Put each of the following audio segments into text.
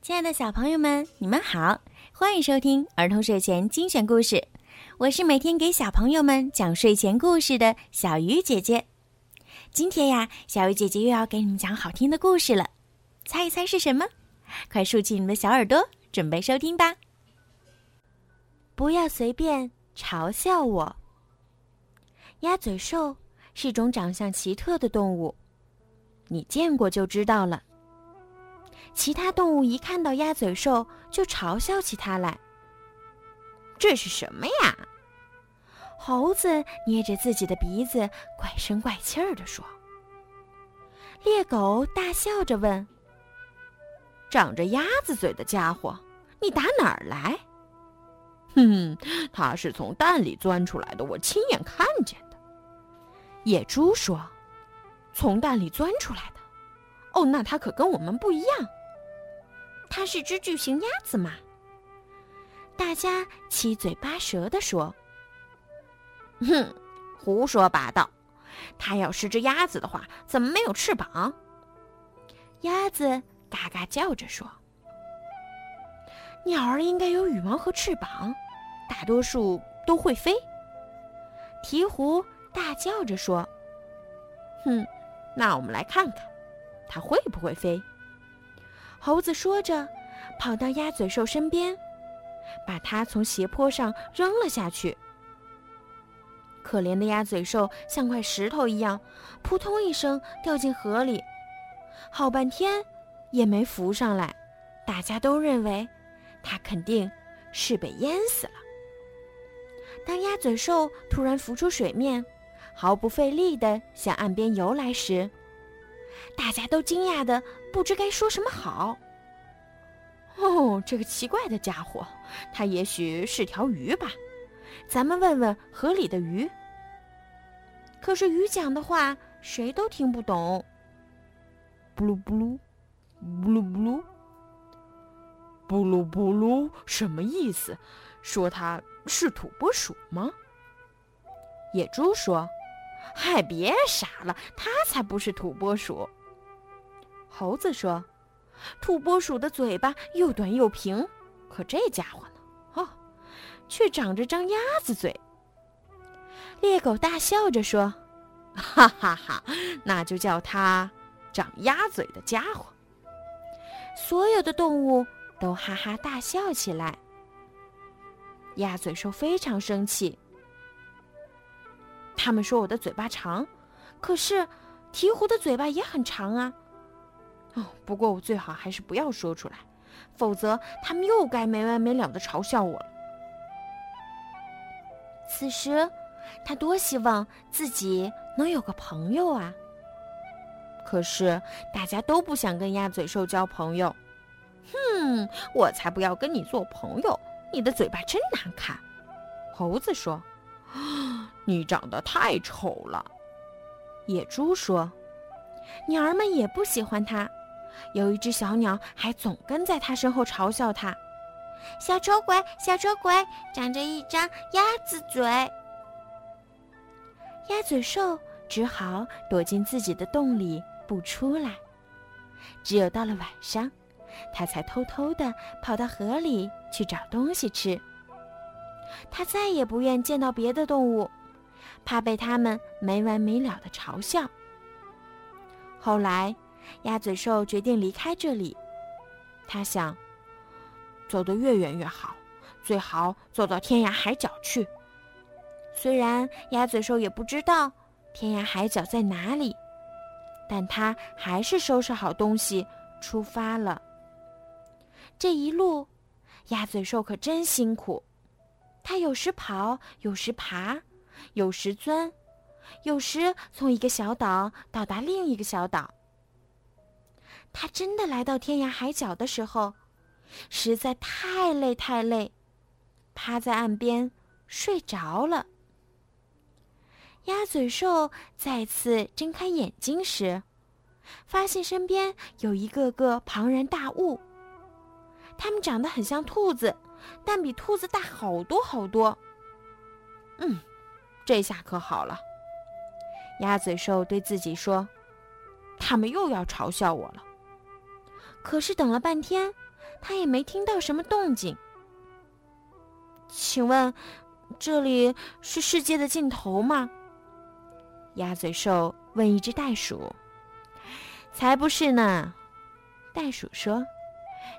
亲爱的小朋友们，你们好，欢迎收听儿童睡前精选故事。我是每天给小朋友们讲睡前故事的小鱼姐姐。今天呀，小鱼姐姐又要给你们讲好听的故事了，猜一猜是什么？快竖起你们的小耳朵，准备收听吧。不要随便嘲笑我。鸭嘴兽是种长相奇特的动物，你见过就知道了。其他动物一看到鸭嘴兽，就嘲笑起它来。这是什么呀？猴子捏着自己的鼻子，怪声怪气儿地说。猎狗大笑着问：“长着鸭子嘴的家伙，你打哪儿来？”“ 哼，他是从蛋里钻出来的，我亲眼看见的。”野猪说：“从蛋里钻出来的？哦，那它可跟我们不一样。”它是只巨型鸭子吗？大家七嘴八舌地说：“哼，胡说八道！它要是只鸭子的话，怎么没有翅膀？”鸭子嘎嘎叫着说：“鸟儿应该有羽毛和翅膀，大多数都会飞。”鹈鹕大叫着说：“哼，那我们来看看，它会不会飞？”猴子说着，跑到鸭嘴兽身边，把它从斜坡上扔了下去。可怜的鸭嘴兽像块石头一样，扑通一声掉进河里，好半天也没浮上来。大家都认为它肯定是被淹死了。当鸭嘴兽突然浮出水面，毫不费力地向岸边游来时，大家都惊讶的不知该说什么好。哦，这个奇怪的家伙，它也许是条鱼吧？咱们问问河里的鱼。可是鱼讲的话谁都听不懂。布鲁布鲁，布鲁布鲁，布鲁布鲁，什么意思？说它是土拨鼠吗？野猪说。嗨，别傻了，它才不是土拨鼠。猴子说：“土拨鼠的嘴巴又短又平，可这家伙呢？哦，却长着张鸭子嘴。”猎狗大笑着说：“哈哈哈，那就叫它长鸭嘴的家伙。”所有的动物都哈哈大笑起来。鸭嘴兽非常生气。他们说我的嘴巴长，可是鹈鹕的嘴巴也很长啊。哦，不过我最好还是不要说出来，否则他们又该没完没了的嘲笑我了。此时，他多希望自己能有个朋友啊！可是大家都不想跟鸭嘴兽交朋友。哼，我才不要跟你做朋友！你的嘴巴真难看。猴子说。你长得太丑了，野猪说。鸟儿们也不喜欢它，有一只小鸟还总跟在它身后嘲笑它：“小丑鬼，小丑鬼，长着一张鸭子嘴。”鸭嘴兽只好躲进自己的洞里不出来。只有到了晚上，它才偷偷地跑到河里去找东西吃。它再也不愿见到别的动物。怕被他们没完没了的嘲笑。后来，鸭嘴兽决定离开这里。他想，走得越远越好，最好走到天涯海角去。虽然鸭嘴兽也不知道天涯海角在哪里，但他还是收拾好东西出发了。这一路，鸭嘴兽可真辛苦，它有时跑，有时爬。有时钻，有时从一个小岛到达另一个小岛。他真的来到天涯海角的时候，实在太累太累，趴在岸边睡着了。鸭嘴兽再次睁开眼睛时，发现身边有一个个庞然大物，它们长得很像兔子，但比兔子大好多好多。嗯。这下可好了，鸭嘴兽对自己说：“他们又要嘲笑我了。”可是等了半天，他也没听到什么动静。请问，这里是世界的尽头吗？鸭嘴兽问一只袋鼠。才不是呢，袋鼠说：“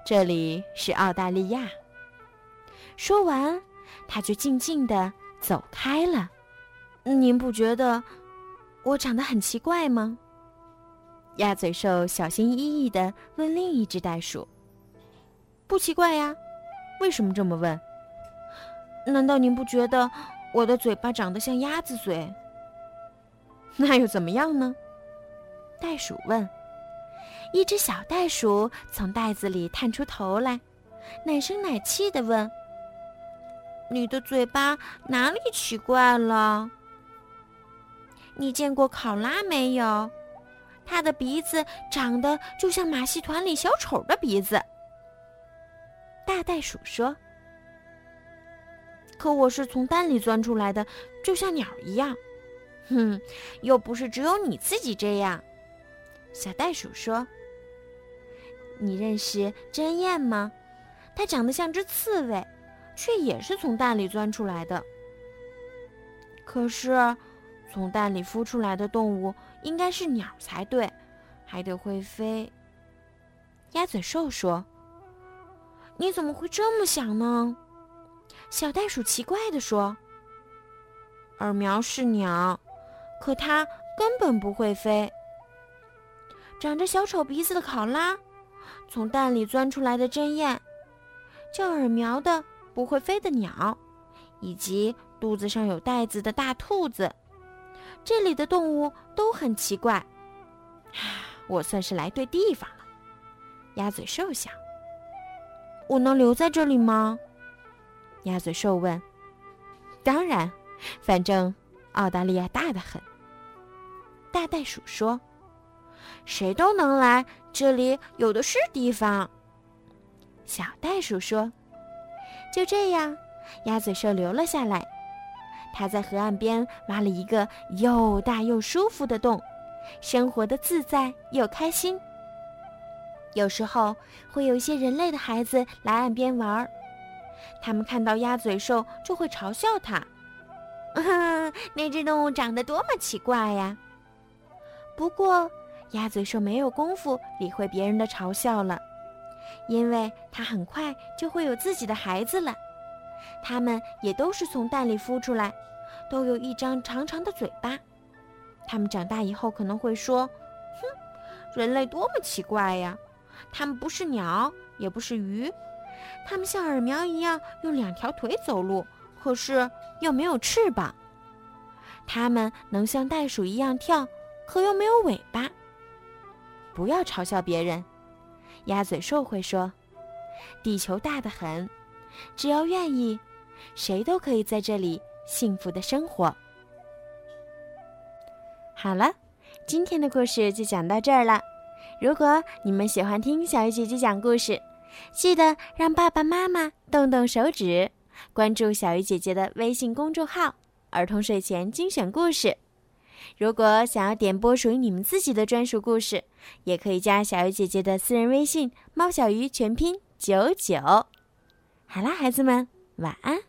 这里是澳大利亚。”说完，他就静静的走开了。您不觉得我长得很奇怪吗？鸭嘴兽小心翼翼的问另一只袋鼠：“不奇怪呀，为什么这么问？难道您不觉得我的嘴巴长得像鸭子嘴？那又怎么样呢？”袋鼠问。一只小袋鼠从袋子里探出头来，奶声奶气的问：“你的嘴巴哪里奇怪了？你见过考拉没有？它的鼻子长得就像马戏团里小丑的鼻子。”大袋鼠说：“可我是从蛋里钻出来的，就像鸟一样。”哼，又不是只有你自己这样。”小袋鼠说。你认识针燕吗？它长得像只刺猬，却也是从蛋里钻出来的。可是，从蛋里孵出来的动物应该是鸟才对，还得会飞。鸭嘴兽说：“你怎么会这么想呢？”小袋鼠奇怪地说：“耳苗是鸟，可它根本不会飞。长着小丑鼻子的考拉。”从蛋里钻出来的针燕，叫耳苗的不会飞的鸟，以及肚子上有袋子的大兔子，这里的动物都很奇怪。我算是来对地方了。鸭嘴兽想：“我能留在这里吗？”鸭嘴兽问。“当然，反正澳大利亚大得很。”大袋鼠说。谁都能来，这里有的是地方。小袋鼠说：“就这样，鸭嘴兽留了下来。他在河岸边挖了一个又大又舒服的洞，生活的自在又开心。有时候会有一些人类的孩子来岸边玩儿，他们看到鸭嘴兽就会嘲笑它：那只动物长得多么奇怪呀！不过。”鸭嘴兽没有功夫理会别人的嘲笑了，因为它很快就会有自己的孩子了。它们也都是从蛋里孵出来，都有一张长长的嘴巴。它们长大以后可能会说：“哼，人类多么奇怪呀！它们不是鸟，也不是鱼，它们像耳苗一样用两条腿走路，可是又没有翅膀。它们能像袋鼠一样跳，可又没有尾巴。”不要嘲笑别人，鸭嘴兽会说：“地球大得很，只要愿意，谁都可以在这里幸福的生活。”好了，今天的故事就讲到这儿了。如果你们喜欢听小鱼姐姐讲故事，记得让爸爸妈妈动动手指，关注小鱼姐姐的微信公众号“儿童睡前精选故事”。如果想要点播属于你们自己的专属故事，也可以加小鱼姐姐的私人微信“猫小鱼”全拼九九。好啦，孩子们，晚安。